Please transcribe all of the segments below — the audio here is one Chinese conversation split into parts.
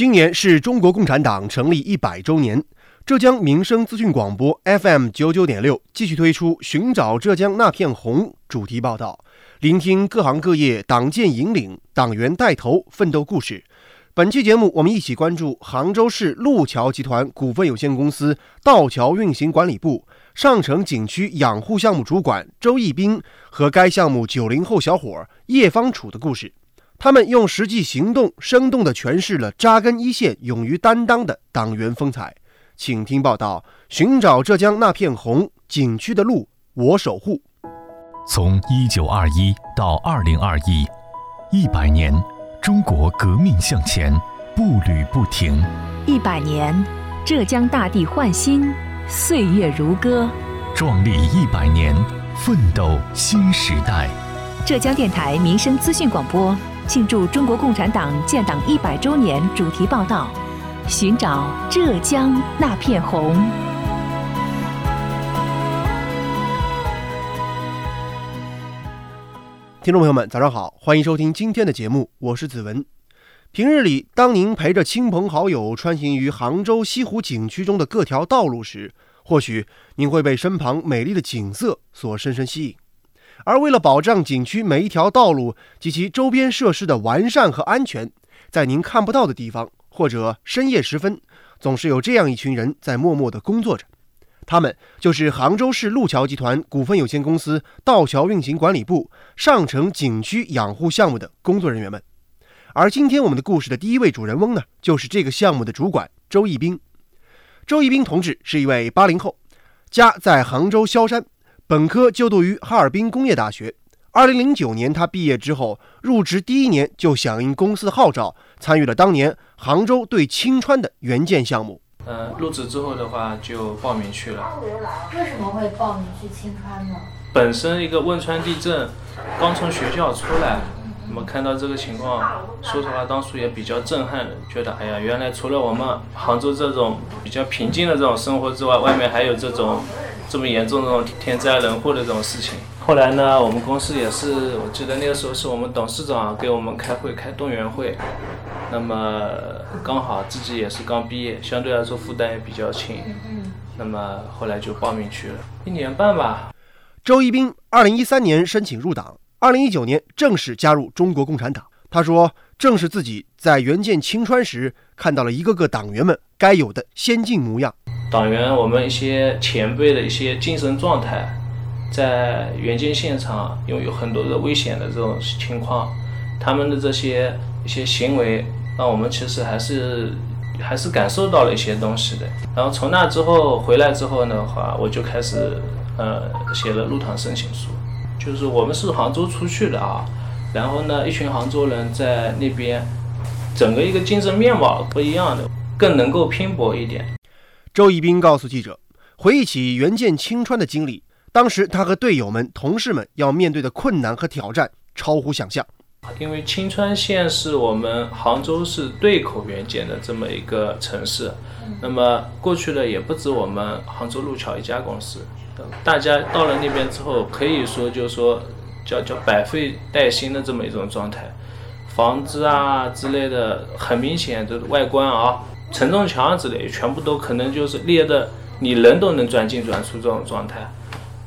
今年是中国共产党成立一百周年，浙江民生资讯广播 FM 九九点六继续推出《寻找浙江那片红》主题报道，聆听各行各业党建引领、党员带头奋斗故事。本期节目，我们一起关注杭州市路桥集团股份有限公司道桥运行管理部上城景区养护项目主管周义斌和该项目九零后小伙叶方楚的故事。他们用实际行动，生动地诠释了扎根一线、勇于担当的党员风采。请听报道：寻找浙江那片红，景区的路我守护。从一九二一到二零二一，一百年，中国革命向前，步履不停。一百年，浙江大地焕新，岁月如歌。壮丽一百年，奋斗新时代。浙江电台民生资讯广播。庆祝中国共产党建党一百周年主题报道：寻找浙江那片红。听众朋友们，早上好，欢迎收听今天的节目，我是子文。平日里，当您陪着亲朋好友穿行于杭州西湖景区中的各条道路时，或许您会被身旁美丽的景色所深深吸引。而为了保障景区每一条道路及其周边设施的完善和安全，在您看不到的地方或者深夜时分，总是有这样一群人在默默地工作着。他们就是杭州市路桥集团股份有限公司道桥运行管理部上城景区养护项目的工作人员们。而今天我们的故事的第一位主人翁呢，就是这个项目的主管周义斌。周义斌同志是一位八零后，家在杭州萧山。本科就读于哈尔滨工业大学。二零零九年，他毕业之后入职第一年就响应公司的号召，参与了当年杭州对青川的援建项目。呃，入职之后的话就报名去了。为什么会报名去青川呢？本身一个汶川地震，刚从学校出来，我们看到这个情况，说实话当初也比较震撼的，觉得哎呀，原来除了我们杭州这种比较平静的这种生活之外，外面还有这种。这么严重这种天灾人祸的这种事情，后来呢，我们公司也是，我记得那个时候是我们董事长给我们开会开动员会，那么刚好自己也是刚毕业，相对来说负担也比较轻，那么后来就报名去了，一年半吧。周一斌，二零一三年申请入党，二零一九年正式加入中国共产党。他说，正是自己在援建青川时，看到了一个个党员们该有的先进模样。党员，我们一些前辈的一些精神状态，在援建现场，因为有很多的危险的这种情况，他们的这些一些行为，让我们其实还是还是感受到了一些东西的。然后从那之后回来之后的话，我就开始呃写了入党申请书，就是我们是杭州出去的啊，然后呢，一群杭州人在那边，整个一个精神面貌不一样的，更能够拼搏一点。周一斌告诉记者，回忆起援建青川的经历，当时他和队友们、同事们要面对的困难和挑战超乎想象。因为青川县是我们杭州市对口援建的这么一个城市，那么过去的也不止我们杭州路桥一家公司，大家到了那边之后，可以说就是说叫叫百废待兴的这么一种状态，房子啊之类的，很明显的外观啊。承重墙之类，全部都可能就是裂的，你人都能钻进钻出这种状态。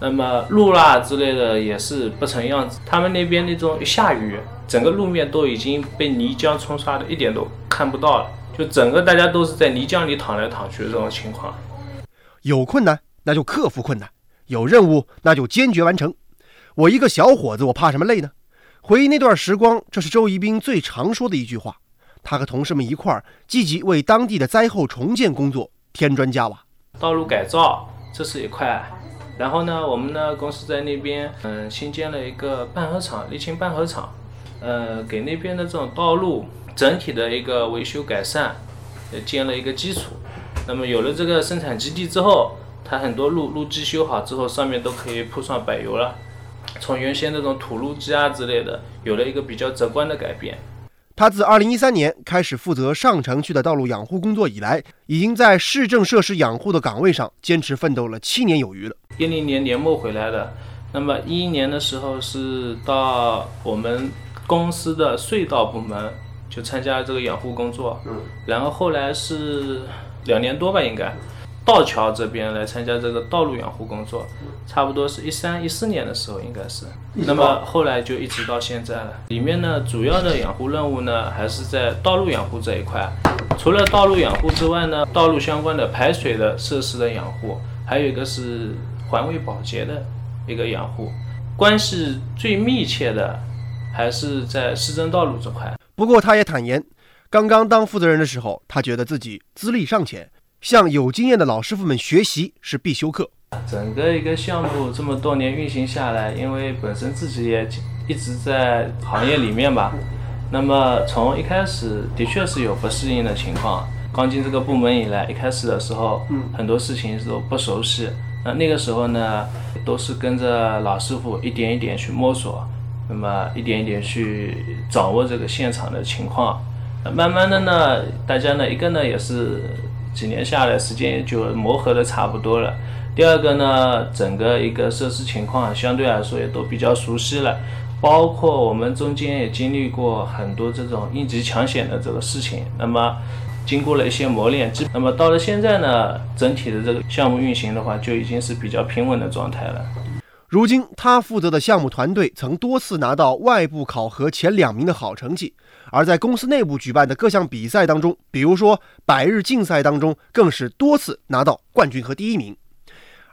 那么路啦之类的也是不成样子。他们那边那种下雨，整个路面都已经被泥浆冲刷的，一点都看不到了。就整个大家都是在泥浆里躺来躺去的这种情况。有困难那就克服困难，有任务那就坚决完成。我一个小伙子，我怕什么累呢？回忆那段时光，这是周一兵最常说的一句话。他和同事们一块儿积极为当地的灾后重建工作添砖加瓦，道路改造这是一块，然后呢，我们呢公司在那边嗯新建了一个拌合厂，沥青拌合厂，呃给那边的这种道路整体的一个维修改善，也建了一个基础。那么有了这个生产基地之后，它很多路路基修好之后，上面都可以铺上柏油了，从原先那种土路基啊之类的，有了一个比较直观的改变。他自2013年开始负责上城区的道路养护工作以来，已经在市政设施养护的岗位上坚持奋斗了七年有余了。一零年年末回来的，那么一一年的时候是到我们公司的隧道部门就参加这个养护工作。嗯，然后后来是两年多吧，应该道桥这边来参加这个道路养护工作，差不多是一三一四年的时候应该是。那么后来就一直到现在了。里面呢，主要的养护任务呢，还是在道路养护这一块。除了道路养护之外呢，道路相关的排水的设施的养护，还有一个是环卫保洁的一个养护。关系最密切的还是在市政道路这块。不过，他也坦言，刚刚当负责人的时候，他觉得自己资历尚浅，向有经验的老师傅们学习是必修课。整个一个项目这么多年运行下来，因为本身自己也一直在行业里面吧，那么从一开始的确是有不适应的情况。刚进这个部门以来，一开始的时候，很多事情都不熟悉。那那个时候呢，都是跟着老师傅一点一点去摸索，那么一点一点去掌握这个现场的情况。慢慢的呢，大家呢一个呢也是几年下来时间也就磨合的差不多了。第二个呢，整个一个设施情况相对来说也都比较熟悉了，包括我们中间也经历过很多这种应急抢险的这个事情。那么。经过了一些磨练，那么到了现在呢，整体的这个项目运行的话，就已经是比较平稳的状态了。如今，他负责的项目团队曾多次拿到外部考核前两名的好成绩，而在公司内部举办的各项比赛当中，比如说百日竞赛当中，更是多次拿到冠军和第一名。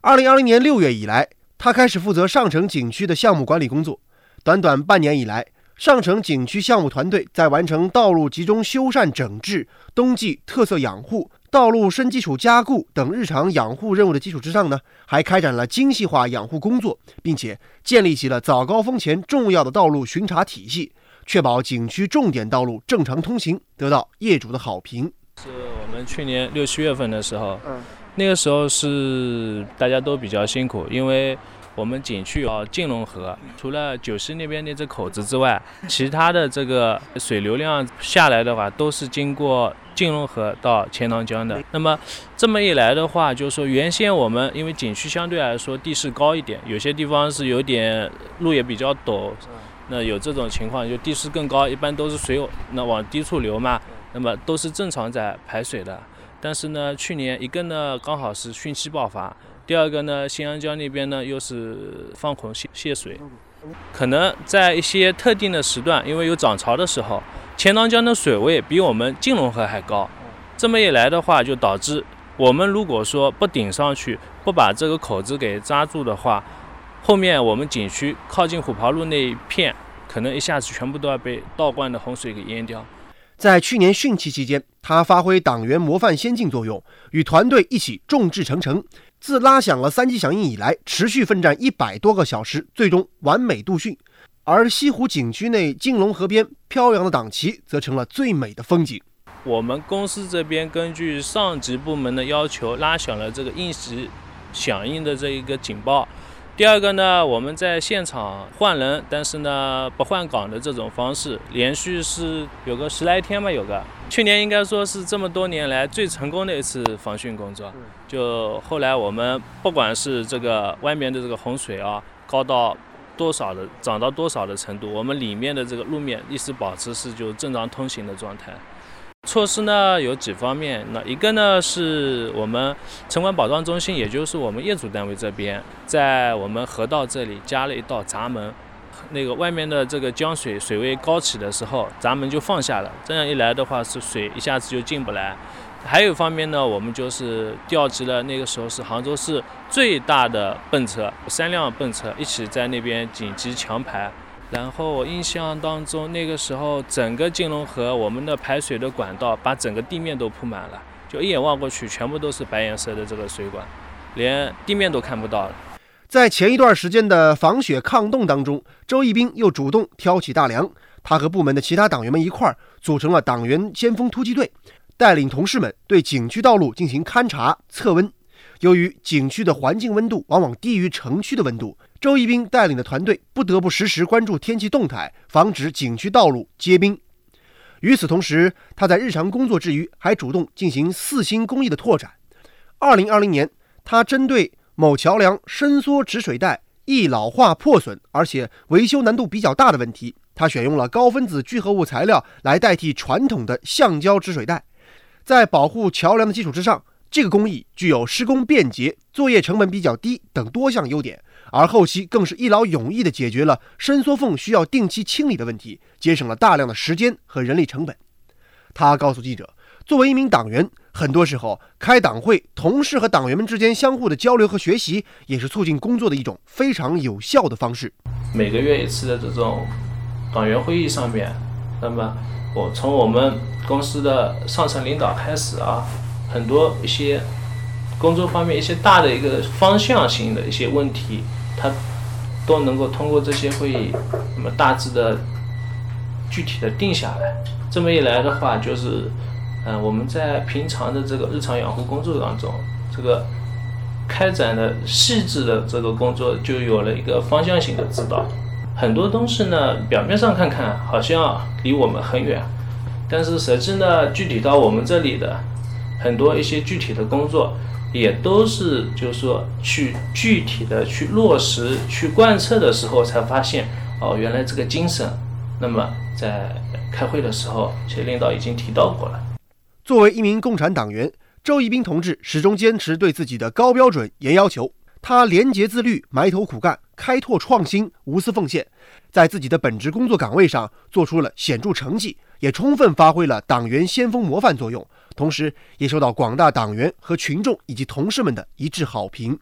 二零二零年六月以来，他开始负责上城景区的项目管理工作，短短半年以来。上城景区项目团队在完成道路集中修缮整治、冬季特色养护、道路深基础加固等日常养护任务的基础之上呢，还开展了精细化养护工作，并且建立起了早高峰前重要的道路巡查体系，确保景区重点道路正常通行，得到业主的好评。是我们去年六七月份的时候，嗯，那个时候是大家都比较辛苦，因为。我们景区啊，金龙河除了九溪那边那只口子之外，其他的这个水流量下来的话，都是经过金龙河到钱塘江的。那么这么一来的话，就是说原先我们因为景区相对来说地势高一点，有些地方是有点路也比较陡，那有这种情况就地势更高，一般都是水那往低处流嘛，那么都是正常在排水的。但是呢，去年一个呢刚好是汛期爆发。第二个呢，新安江那边呢又是放孔泄泄水，可能在一些特定的时段，因为有涨潮的时候，钱塘江的水位比我们金龙河还高。这么一来的话，就导致我们如果说不顶上去，不把这个口子给扎住的话，后面我们景区靠近虎跑路那一片，可能一下子全部都要被倒灌的洪水给淹掉。在去年汛期期间，他发挥党员模范先进作用，与团队一起众志成城。自拉响了三级响应以来，持续奋战一百多个小时，最终完美度汛。而西湖景区内金龙河边飘扬的党旗，则成了最美的风景。我们公司这边根据上级部门的要求，拉响了这个应急响应的这一个警报。第二个呢，我们在现场换人，但是呢不换岗的这种方式，连续是有个十来天吧，有个去年应该说是这么多年来最成功的一次防汛工作。就后来我们不管是这个外面的这个洪水啊，高到多少的涨到多少的程度，我们里面的这个路面一直保持是就正常通行的状态。措施呢有几方面，那一个呢是我们城管保障中心，也就是我们业主单位这边，在我们河道这里加了一道闸门，那个外面的这个江水水位高起的时候，闸门就放下了，这样一来的话是水一下子就进不来。还有一方面呢，我们就是调集了那个时候是杭州市最大的泵车，三辆泵车一起在那边紧急抢排。然后我印象当中，那个时候整个金龙河我们的排水的管道把整个地面都铺满了，就一眼望过去，全部都是白颜色的这个水管，连地面都看不到了。在前一段时间的防雪抗冻当中，周一兵又主动挑起大梁，他和部门的其他党员们一块儿组成了党员先锋突击队，带领同事们对景区道路进行勘察测温。由于景区的环境温度往往低于城区的温度。周一兵带领的团队不得不实时关注天气动态，防止景区道路结冰。与此同时，他在日常工作之余还主动进行四新工艺的拓展。二零二零年，他针对某桥梁伸缩止水带易老化破损，而且维修难度比较大的问题，他选用了高分子聚合物材料来代替传统的橡胶止水带，在保护桥梁的基础之上，这个工艺具有施工便捷、作业成本比较低等多项优点。而后期更是一劳永逸地解决了伸缩缝需要定期清理的问题，节省了大量的时间和人力成本。他告诉记者，作为一名党员，很多时候开党会，同事和党员们之间相互的交流和学习，也是促进工作的一种非常有效的方式。每个月一次的这种党员会议上面，那么我从我们公司的上层领导开始啊，很多一些工作方面一些大的一个方向性的一些问题。他都能够通过这些会议，那么大致的、具体的定下来。这么一来的话，就是，嗯，我们在平常的这个日常养护工作当中，这个开展的细致的这个工作就有了一个方向性的指导。很多东西呢，表面上看看好像离我们很远，但是实际呢，具体到我们这里的很多一些具体的工作。也都是，就是说，去具体的去落实、去贯彻的时候，才发现，哦，原来这个精神。那么在开会的时候，其实领导已经提到过了。作为一名共产党员，周一斌同志始终坚持对自己的高标准、严要求。他廉洁自律、埋头苦干、开拓创新、无私奉献，在自己的本职工作岗位上做出了显著成绩，也充分发挥了党员先锋模范作用。同时，也受到广大党员和群众以及同事们的一致好评。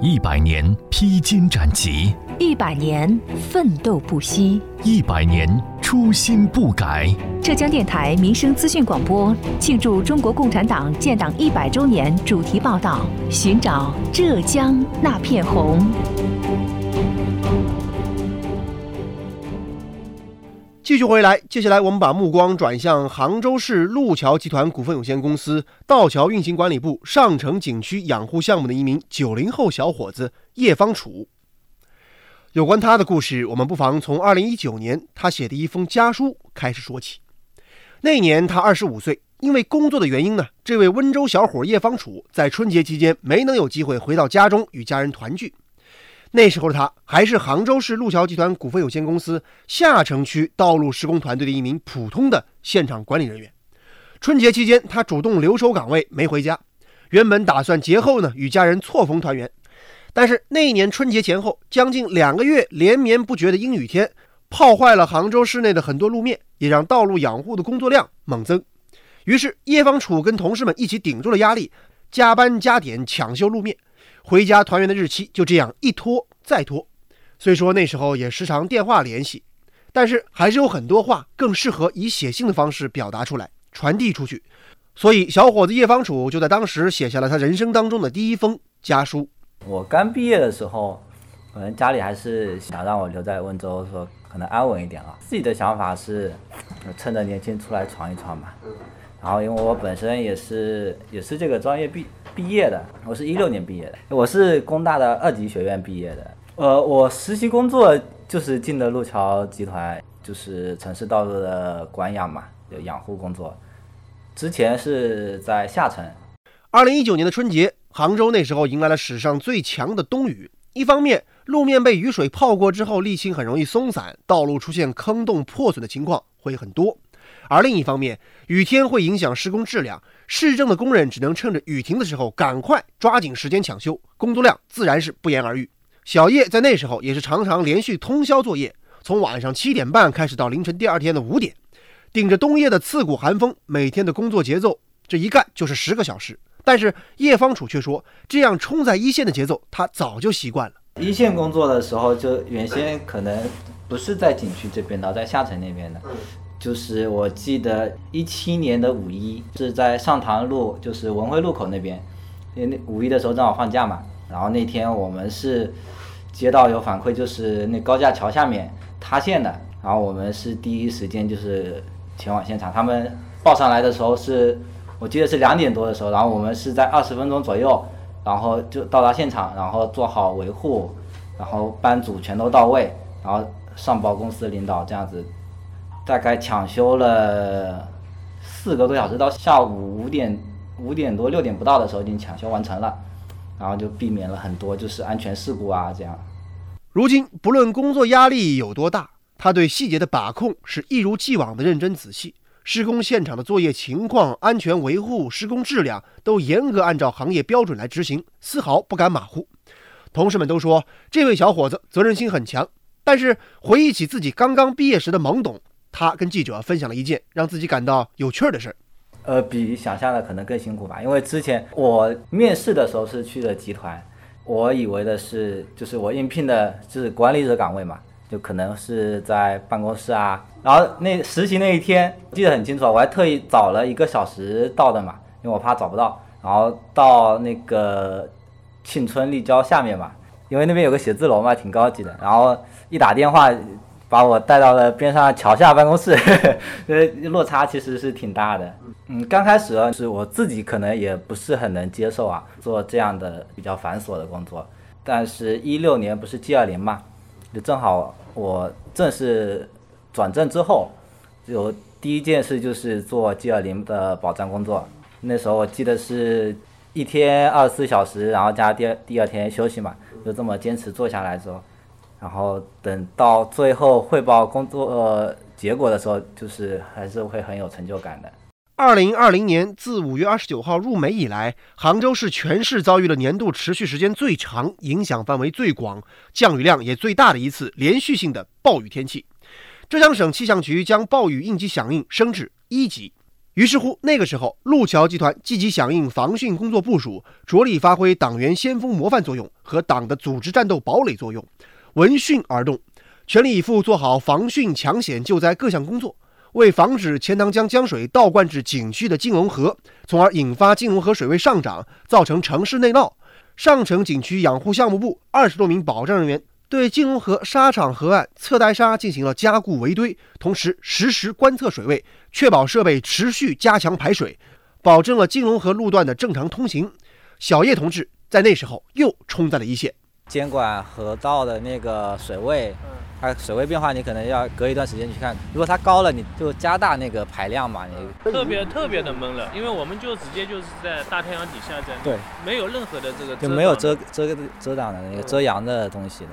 一百年披荆斩棘，一百年奋斗不息，一百年初心不改。浙江电台民生资讯广播庆祝中国共产党建党一百周年主题报道：寻找浙江那片红。继续回来，接下来我们把目光转向杭州市路桥集团股份有限公司道桥运行管理部上城景区养护项目的一名九零后小伙子叶方楚。有关他的故事，我们不妨从二零一九年他写的一封家书开始说起。那年他二十五岁，因为工作的原因呢，这位温州小伙叶方楚在春节期间没能有机会回到家中与家人团聚。那时候的他还是杭州市路桥集团股份有限公司下城区道路施工团队的一名普通的现场管理人员。春节期间，他主动留守岗位，没回家。原本打算节后呢与家人错峰团圆，但是那一年春节前后，将近两个月连绵不绝的阴雨天，泡坏了杭州市内的很多路面，也让道路养护的工作量猛增。于是叶方楚跟同事们一起顶住了压力，加班加点抢修路面。回家团圆的日期就这样一拖再拖，虽说那时候也时常电话联系，但是还是有很多话更适合以写信的方式表达出来，传递出去。所以小伙子叶方楚就在当时写下了他人生当中的第一封家书。我刚毕业的时候，可能家里还是想让我留在温州，说可能安稳一点啊。自己的想法是，趁着年轻出来闯一闯嘛。然后因为我本身也是也是这个专业毕。毕业的，我是一六年毕业的，我是工大的二级学院毕业的。呃，我实习工作就是进的路桥集团，就是城市道路的管养嘛，就养护工作。之前是在下城。二零一九年的春节，杭州那时候迎来了史上最强的冬雨。一方面，路面被雨水泡过之后，沥青很容易松散，道路出现坑洞破损的情况会很多。而另一方面，雨天会影响施工质量，市政的工人只能趁着雨停的时候赶快抓紧时间抢修，工作量自然是不言而喻。小叶在那时候也是常常连续通宵作业，从晚上七点半开始到凌晨第二天的五点，顶着冬夜的刺骨寒风，每天的工作节奏这一干就是十个小时。但是叶方楚却说，这样冲在一线的节奏他早就习惯了。一线工作的时候，就原先可能不是在景区这边的，在下城那边的。就是我记得一七年的五一是在上塘路，就是文汇路口那边，因为那五一的时候正好放假嘛。然后那天我们是接到有反馈，就是那高架桥下面塌陷的。然后我们是第一时间就是前往现场。他们报上来的时候是，我记得是两点多的时候。然后我们是在二十分钟左右，然后就到达现场，然后做好维护，然后班组全都到位，然后上报公司领导这样子。大概抢修了四个多小时，到下午五点五点多六点不到的时候，已经抢修完成了，然后就避免了很多就是安全事故啊这样。如今不论工作压力有多大，他对细节的把控是一如既往的认真仔细，施工现场的作业情况、安全维护、施工质量都严格按照行业标准来执行，丝毫不敢马虎。同事们都说这位小伙子责任心很强。但是回忆起自己刚刚毕业时的懵懂，他跟记者分享了一件让自己感到有趣儿的事儿。呃，比想象的可能更辛苦吧，因为之前我面试的时候是去的集团，我以为的是就是我应聘的是管理者岗位嘛。就可能是在办公室啊，然后那实习那一天记得很清楚，我还特意早了一个小时到的嘛，因为我怕找不到。然后到那个庆春立交下面嘛，因为那边有个写字楼嘛，挺高级的。然后一打电话把我带到了边上桥下办公室，呃，落差其实是挺大的。嗯，刚开始是我自己可能也不是很能接受啊，做这样的比较繁琐的工作。但是，一六年不是 G 二零嘛，就正好。我正式转正之后，有第一件事就是做 G 二零的保障工作。那时候我记得是一天二十四小时，然后加第二第二天休息嘛，就这么坚持做下来之后，然后等到最后汇报工作结果的时候，就是还是会很有成就感的。二零二零年自五月二十九号入梅以来，杭州市全市遭遇了年度持续时间最长、影响范围最广、降雨量也最大的一次连续性的暴雨天气。浙江省气象局将暴雨应急响应升至一级。于是乎，那个时候，路桥集团积极响应防汛工作部署，着力发挥党员先锋模范作用和党的组织战斗堡垒作用，闻讯而动，全力以赴做好防汛抢险救灾各项工作。为防止钱塘江江水倒灌至景区的金龙河，从而引发金龙河水位上涨，造成城市内涝，上城景区养护项目部二十多名保障人员对金龙河沙场河岸侧带沙进行了加固围堆，同时实时观测水位，确保设备持续加强排水，保证了金龙河路段的正常通行。小叶同志在那时候又冲在了一线，监管河道的那个水位。它水位变化，你可能要隔一段时间去看。如果它高了，你就加大那个排量嘛。你特别特别的闷了，因为我们就直接就是在大太阳底下在，对，没有任何的这个就没有遮遮遮挡的那个遮阳的东西的。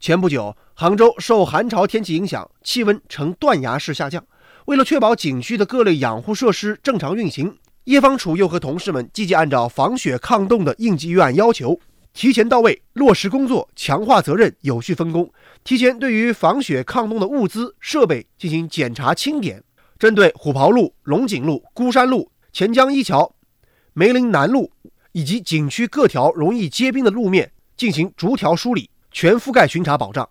前不久，杭州受寒潮天气影响，气温呈断崖式下降。为了确保景区的各类养护设施正常运行，叶方楚又和同事们积极按照防雪抗冻的应急预案要求。提前到位落实工作，强化责任，有序分工。提前对于防雪抗冻的物资设备进行检查清点，针对虎跑路、龙井路、孤山路、钱江一桥、梅林南路以及景区各条容易结冰的路面进行逐条梳理，全覆盖巡查保障。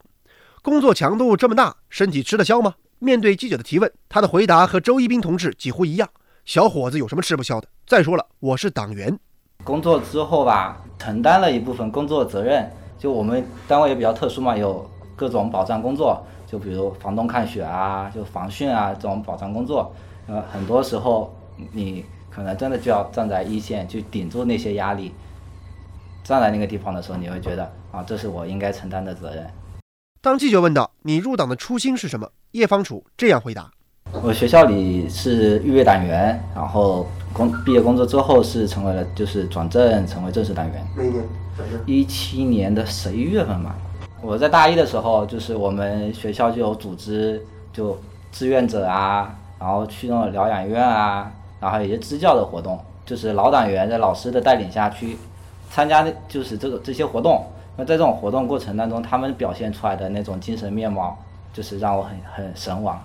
工作强度这么大，身体吃得消吗？面对记者的提问，他的回答和周一斌同志几乎一样：“小伙子有什么吃不消的？再说了，我是党员。”工作之后吧，承担了一部分工作责任。就我们单位也比较特殊嘛，有各种保障工作，就比如防冻看雪啊，就防汛啊这种保障工作。呃，很多时候你可能真的就要站在一线去顶住那些压力。站在那个地方的时候，你会觉得啊，这是我应该承担的责任。当记者问到你入党的初心是什么，叶方楚这样回答。我学校里是预备党员，然后工毕业工作之后是成为了就是转正成为正式党员。哪一年转正？一七年的十一月份嘛。我在大一的时候，就是我们学校就有组织就志愿者啊，然后去那种疗养院啊，然后有些支教的活动，就是老党员在老师的带领下去参加，就是这个这些活动。那在这种活动过程当中，他们表现出来的那种精神面貌，就是让我很很神往。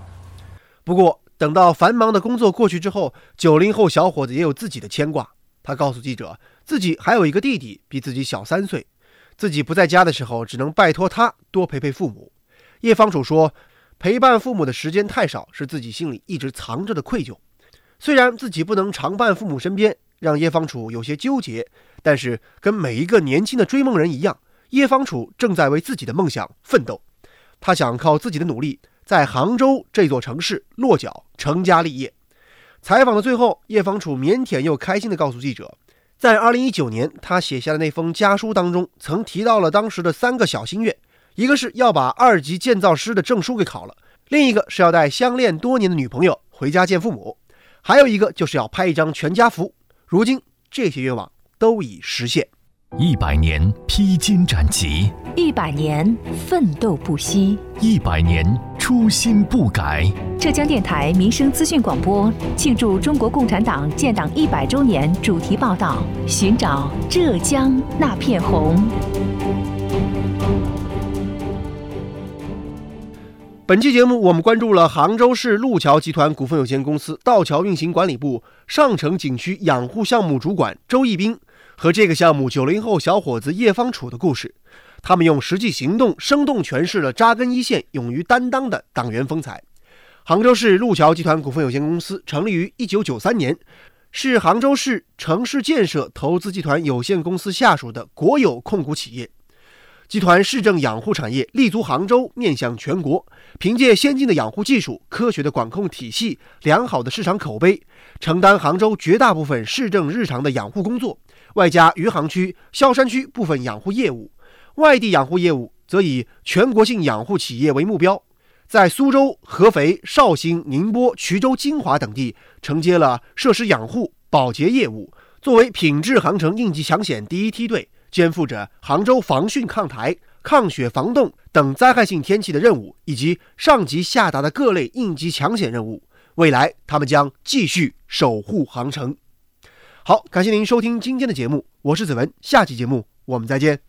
不过，等到繁忙的工作过去之后，九零后小伙子也有自己的牵挂。他告诉记者，自己还有一个弟弟，比自己小三岁，自己不在家的时候，只能拜托他多陪陪父母。叶方楚说，陪伴父母的时间太少，是自己心里一直藏着的愧疚。虽然自己不能常伴父母身边，让叶方楚有些纠结，但是跟每一个年轻的追梦人一样，叶方楚正在为自己的梦想奋斗。他想靠自己的努力。在杭州这座城市落脚成家立业。采访的最后，叶方楚腼腆又开心地告诉记者，在2019年他写下的那封家书当中，曾提到了当时的三个小心愿：一个是要把二级建造师的证书给考了；另一个是要带相恋多年的女朋友回家见父母；还有一个就是要拍一张全家福。如今这些愿望都已实现。一百年披荆斩棘，一百年奋斗不息，一百年。初心不改。浙江电台民生资讯广播庆祝中国共产党建党一百周年主题报道：寻找浙江那片红。本期节目，我们关注了杭州市路桥集团股份有限公司道桥运行管理部上城景区养护项目主管周义斌和这个项目九零后小伙子叶方楚的故事。他们用实际行动生动诠释了扎根一线、勇于担当的党员风采。杭州市路桥集团股份有限公司成立于一九九三年，是杭州市城市建设投资集团有限公司下属的国有控股企业。集团市政养护产业立足杭州，面向全国，凭借先进的养护技术、科学的管控体系、良好的市场口碑，承担杭州绝大部分市政日常的养护工作，外加余杭区、萧山区部分养护业务。外地养护业务则以全国性养护企业为目标，在苏州、合肥、绍兴、宁波、衢州、金华等地承接了设施养护、保洁业务，作为品质航程应急抢险第一梯队。肩负着杭州防汛抗台、抗雪防冻等灾害性天气的任务，以及上级下达的各类应急抢险任务。未来，他们将继续守护航程。好，感谢您收听今天的节目，我是子文，下期节目我们再见。